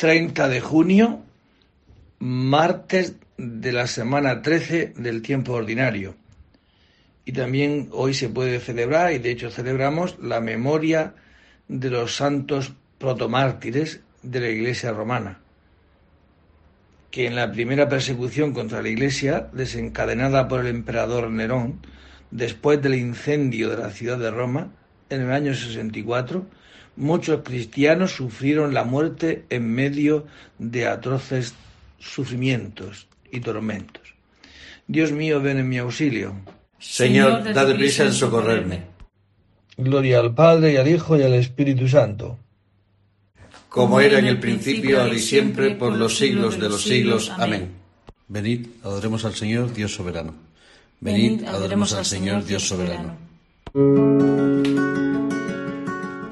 30 de junio, martes de la semana 13 del tiempo ordinario. Y también hoy se puede celebrar, y de hecho celebramos, la memoria de los santos protomártires de la Iglesia romana, que en la primera persecución contra la Iglesia, desencadenada por el emperador Nerón, después del incendio de la ciudad de Roma, en el año 64, muchos cristianos sufrieron la muerte en medio de atroces sufrimientos y tormentos. Dios mío, ven en mi auxilio. Señor, dad prisa en socorrerme. Gloria al Padre y al Hijo y al Espíritu Santo. Como era en el principio, ahora y siempre, por los siglos de los siglos. Amén. Venid, adoremos al Señor, Dios soberano. Venid, adoremos al Señor, Dios soberano.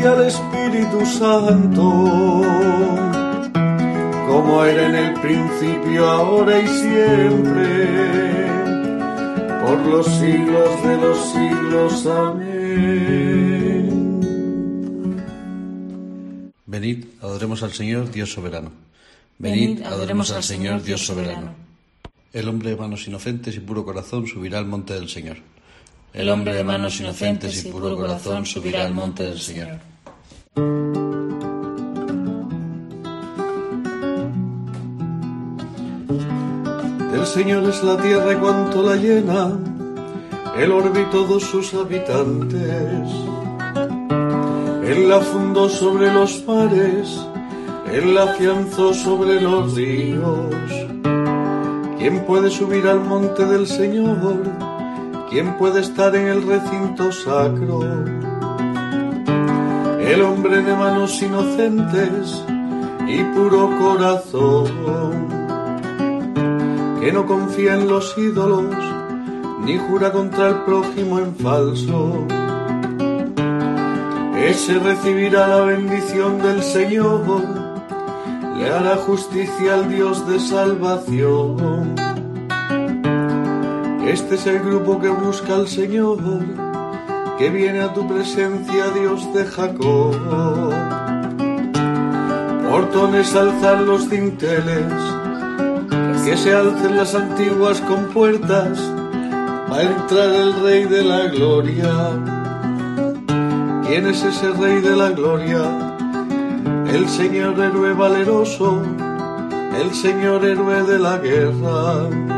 y al Espíritu Santo, como era en el principio, ahora y siempre, por los siglos de los siglos. Amén. Venid, adoremos al Señor, Dios soberano. Venid, adoremos al Señor, Dios soberano. El hombre de manos inocentes y puro corazón subirá al monte del Señor. El hombre de manos inocentes y puro corazón subirá al monte del Señor. El Señor es la tierra y cuanto la llena, el orbe y todos sus habitantes. Él la fundó sobre los mares, Él la afianzó sobre los ríos. ¿Quién puede subir al monte del Señor? ¿Quién puede estar en el recinto sacro? El hombre de manos inocentes y puro corazón, que no confía en los ídolos, ni jura contra el prójimo en falso. Ese recibirá la bendición del Señor, le hará justicia al Dios de salvación. Este es el grupo que busca al Señor, que viene a tu presencia, Dios de Jacob. Portones alzar los dinteles, que se alcen las antiguas compuertas, va a entrar el Rey de la Gloria. ¿Quién es ese Rey de la Gloria? El Señor héroe valeroso, el Señor héroe de la guerra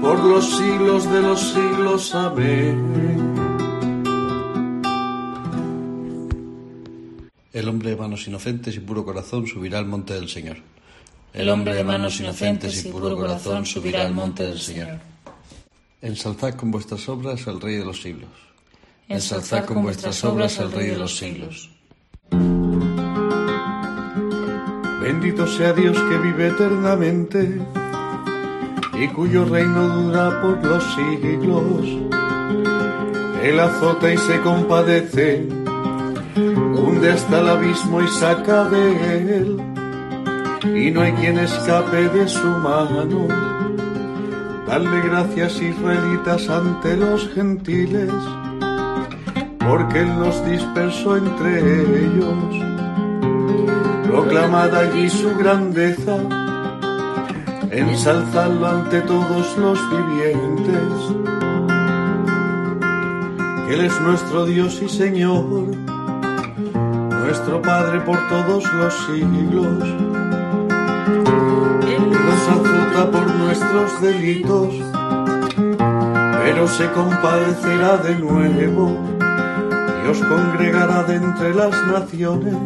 por los siglos de los siglos. Amén. El hombre de manos inocentes y puro corazón subirá al monte del Señor. El hombre de manos inocentes y puro corazón subirá al monte del Señor. Ensalzad con vuestras obras al Rey de los siglos. Ensalzad con vuestras obras al Rey de los siglos. Bendito sea Dios que vive eternamente y cuyo reino dura por los siglos. Él azota y se compadece, hunde hasta el abismo y saca de él y no hay quien escape de su mano. Dale gracias israelitas ante los gentiles, porque Él nos dispersó entre ellos. Proclamad allí su grandeza, ensalzadlo ante todos los vivientes. Él es nuestro Dios y Señor, nuestro Padre por todos los siglos por nuestros delitos, pero se compadecerá de nuevo y os congregará de entre las naciones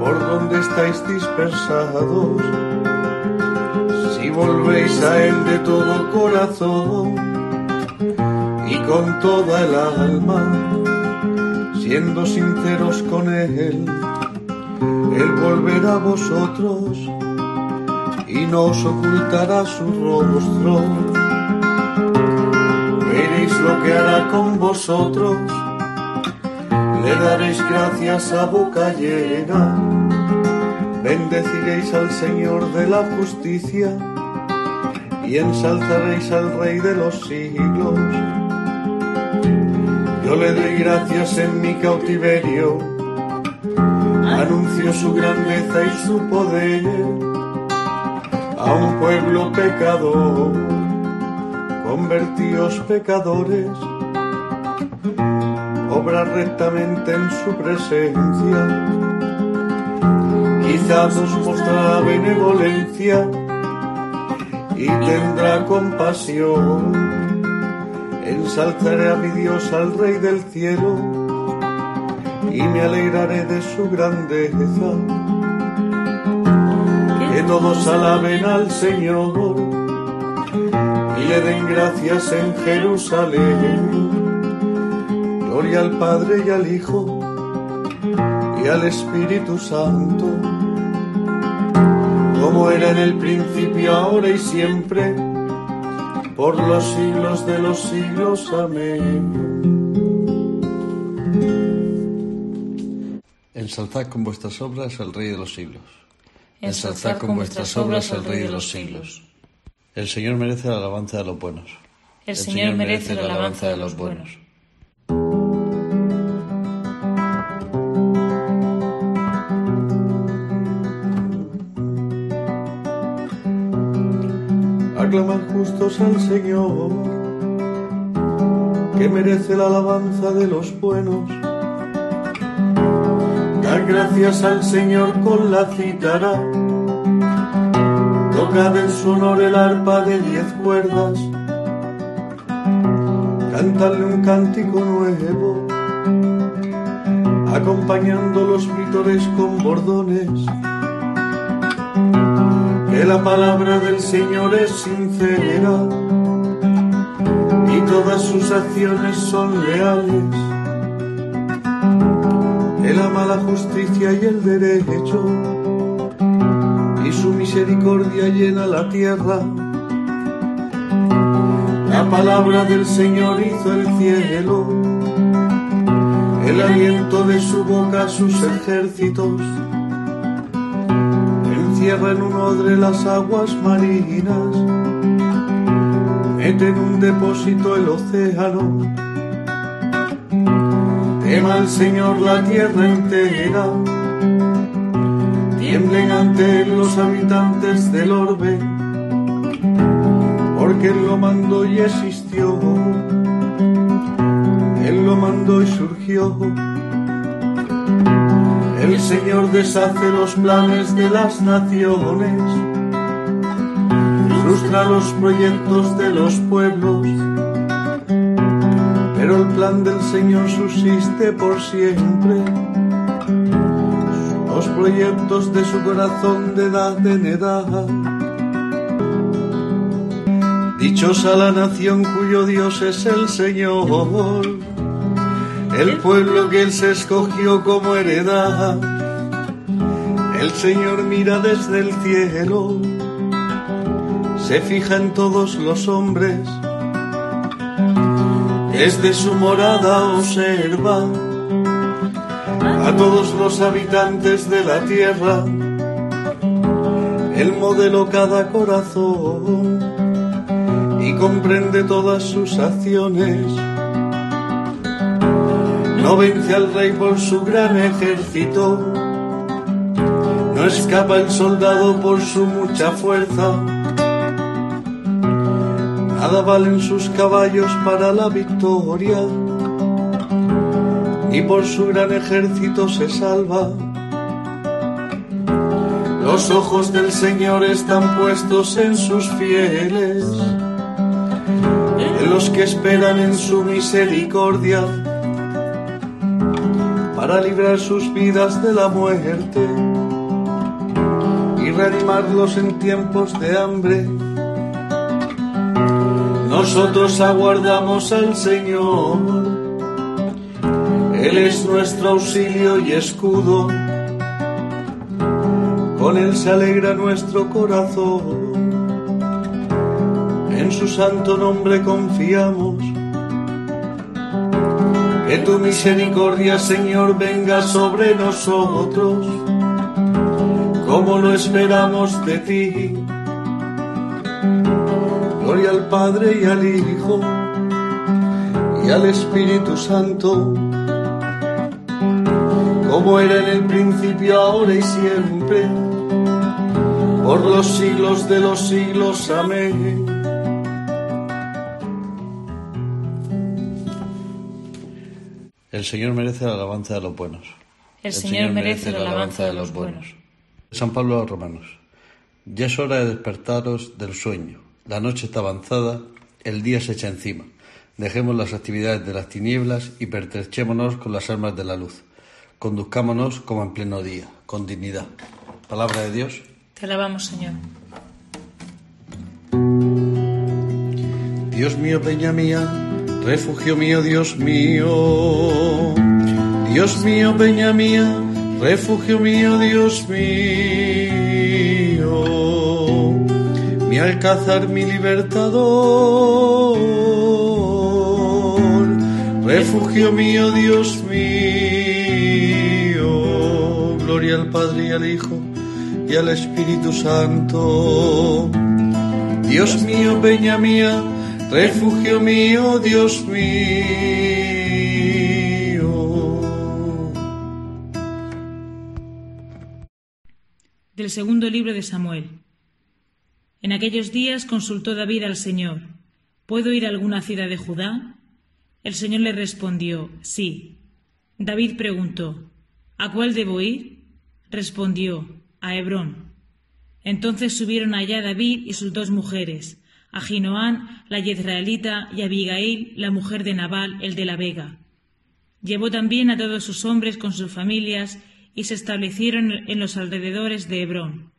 por donde estáis dispersados. Volvéis a Él de todo corazón y con toda el alma, siendo sinceros con Él, Él volverá a vosotros y no os ocultará su rostro. Veréis lo que hará con vosotros, le daréis gracias a boca llena, bendeciréis al Señor de la justicia y ensalzaréis al Rey de los siglos. Yo le doy gracias en mi cautiverio, anuncio su grandeza y su poder a un pueblo pecador, convertíos pecadores, obra rectamente en su presencia, quizás os mostrará benevolencia y tendrá compasión. Ensalzaré a mi Dios al Rey del cielo y me alegraré de su grandeza todos alaben al Señor y le den gracias en Jerusalén. Gloria al Padre y al Hijo y al Espíritu Santo, como era en el principio, ahora y siempre, por los siglos de los siglos. Amén. Ensalzad con vuestras obras al Rey de los siglos ensalzad con vuestras obras al Rey de los siglos. El Señor merece la alabanza de los buenos. El Señor merece la alabanza de los buenos. Aclamad justos al Señor, que merece la alabanza de los buenos Dar gracias al Señor con la cítara. Tocad en su el arpa de diez cuerdas. Cántale un cántico nuevo, acompañando los vítores con bordones. Que la palabra del Señor es sincera y todas sus acciones son leales él ama la justicia y el derecho, y su misericordia llena la tierra. La palabra del Señor hizo el cielo, el aliento de su boca sus ejércitos. Encierra en un odre las aguas marinas, mete en un depósito el océano. Tema al Señor la tierra entera, tiemblen ante él los habitantes del orbe, porque Él lo mandó y existió, Él lo mandó y surgió. El Señor deshace los planes de las naciones, frustra los proyectos de los pueblos, pero el plan del Señor subsiste por siempre. Los proyectos de su corazón de edad en edad. Dichosa la nación cuyo Dios es el Señor el pueblo que Él se escogió como heredad. El Señor mira desde el cielo, se fija en todos los hombres, desde su morada observa a todos los habitantes de la tierra. Él modeló cada corazón y comprende todas sus acciones no vence al rey por su gran ejército, no escapa el soldado por su mucha fuerza. Nada valen sus caballos para la victoria, y por su gran ejército se salva. Los ojos del Señor están puestos en sus fieles, en los que esperan en su misericordia para librar sus vidas de la muerte y reanimarlos en tiempos de hambre. Nosotros aguardamos al Señor, Él es nuestro auxilio y escudo, con Él se alegra nuestro corazón, en su santo nombre confiamos que tu misericordia, Señor, venga sobre nosotros, como lo esperamos de ti. Gloria al Padre y al Hijo y al Espíritu Santo, como era en el principio, ahora y siempre, por los siglos de los siglos. Amén. El Señor merece la alabanza de los buenos. El, Señor, merece la alabanza de los buenos. San Pablo a los Romanos. Ya es hora de despertaros del sueño. La noche está avanzada, el día se echa encima. Dejemos las actividades de las tinieblas y pertrechémonos con las armas de la luz. Conduzcámonos como en pleno día, con dignidad. Palabra de Dios. Te alabamos, Señor. Dios mío, peña mía refugio mío, Dios mío. Dios mío, peña mía, refugio mío, Dios mío. Mi alcázar, mi libertador. Refugio mío, Dios mío. Gloria al Padre y al Hijo y al Espíritu Santo. Dios mío, peña mía, refugio mío, Dios mío. Del segundo libro de Samuel. En aquellos días consultó David al Señor, ¿puedo ir a alguna ciudad de Judá? El Señor le respondió, sí. David preguntó, ¿a cuál debo ir? Respondió, a Hebrón. Entonces subieron allá David y sus dos mujeres, a Ginoán, la Yezraelita, y a Abigail, la mujer de Nabal, el de la Vega. Llevó también a todos sus hombres con sus familias y se establecieron en los alrededores de Hebrón.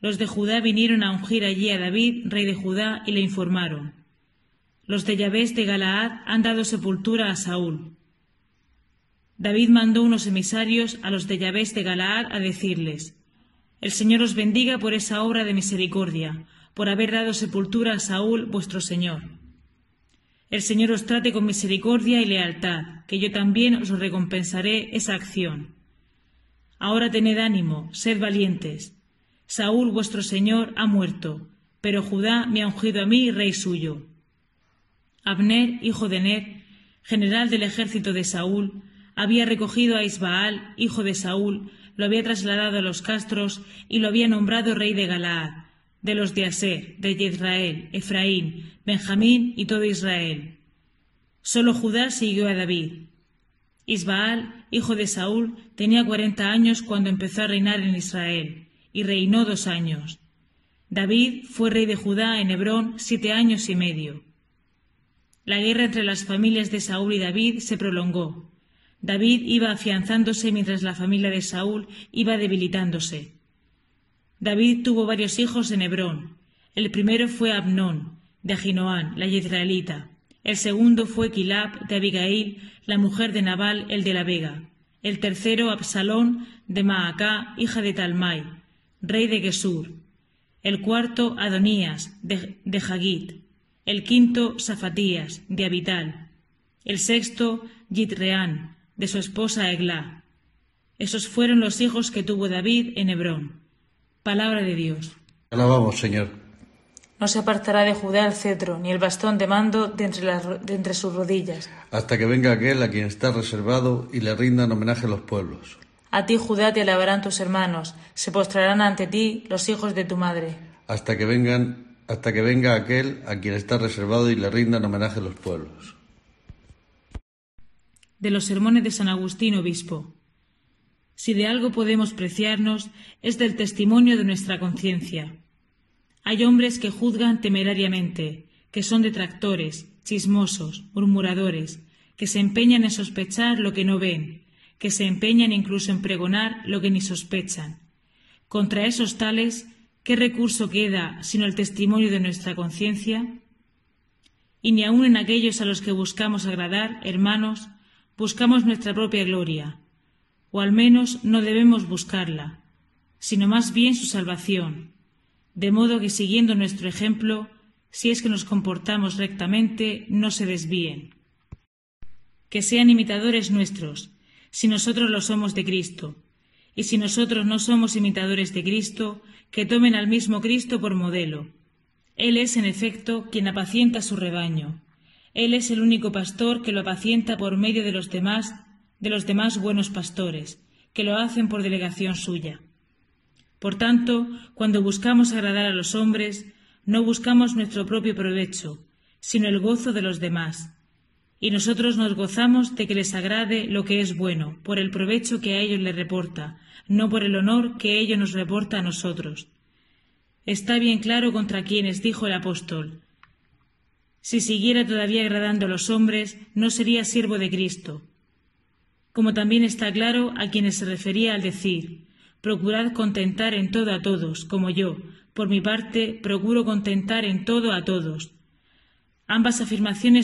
Los de Judá vinieron a ungir allí a David, rey de Judá, y le informaron. Los de Yabés de Galaad han dado sepultura a Saúl. David mandó unos emisarios a los de Yabés de Galaad a decirles, El Señor os bendiga por esa obra de misericordia, por haber dado sepultura a Saúl vuestro Señor. El Señor os trate con misericordia y lealtad, que yo también os recompensaré esa acción. Ahora tened ánimo, sed valientes. Saúl vuestro Señor ha muerto, pero Judá me ha ungido a mí rey suyo. Abner, hijo de Ner, general del ejército de Saúl, había recogido a Isbaal, hijo de Saúl, lo había trasladado a los castros y lo había nombrado rey de Galaad de los de Aser, de Israel, Efraín, Benjamín y todo Israel. Solo Judá siguió a David. Isbaal, hijo de Saúl, tenía cuarenta años cuando empezó a reinar en Israel, y reinó dos años. David fue rey de Judá en Hebrón siete años y medio. La guerra entre las familias de Saúl y David se prolongó. David iba afianzándose mientras la familia de Saúl iba debilitándose. David tuvo varios hijos en Hebrón. El primero fue Abnón, de Aginoán, la israelita. El segundo fue Quilab, de Abigail, la mujer de Nabal, el de la Vega. El tercero, Absalón, de Maacá, hija de Talmai, rey de Gesur. El cuarto, Adonías, de, de Hagit. El quinto, Safatías, de Abital. El sexto, Yitreán, de su esposa Eglá. Esos fueron los hijos que tuvo David en Hebrón. Palabra de Dios. Alabamos, Señor. No se apartará de Judá el cetro, ni el bastón de mando de entre, las, de entre sus rodillas. Hasta que venga aquel a quien está reservado y le rindan homenaje los pueblos. A ti, Judá, te alabarán tus hermanos, se postrarán ante ti los hijos de tu madre. Hasta que vengan, hasta que venga aquel a quien está reservado y le rindan homenaje los pueblos. De los sermones de San Agustín, obispo. Si de algo podemos preciarnos, es del testimonio de nuestra conciencia. Hay hombres que juzgan temerariamente, que son detractores, chismosos, murmuradores, que se empeñan en sospechar lo que no ven, que se empeñan incluso en pregonar lo que ni sospechan. Contra esos tales, ¿qué recurso queda sino el testimonio de nuestra conciencia? Y ni aun en aquellos a los que buscamos agradar, hermanos, buscamos nuestra propia gloria, o al menos no debemos buscarla, sino más bien su salvación, de modo que siguiendo nuestro ejemplo, si es que nos comportamos rectamente, no se desvíen. Que sean imitadores nuestros, si nosotros lo somos de Cristo, y si nosotros no somos imitadores de Cristo, que tomen al mismo Cristo por modelo. Él es, en efecto, quien apacienta su rebaño. Él es el único pastor que lo apacienta por medio de los demás de los demás buenos pastores, que lo hacen por delegación suya. Por tanto, cuando buscamos agradar a los hombres, no buscamos nuestro propio provecho, sino el gozo de los demás. Y nosotros nos gozamos de que les agrade lo que es bueno, por el provecho que a ellos les reporta, no por el honor que ello nos reporta a nosotros. Está bien claro contra quienes dijo el apóstol. Si siguiera todavía agradando a los hombres, no sería siervo de Cristo como también está claro a quienes se refería al decir procurad contentar en todo a todos, como yo, por mi parte, procuro contentar en todo a todos. Ambas afirmaciones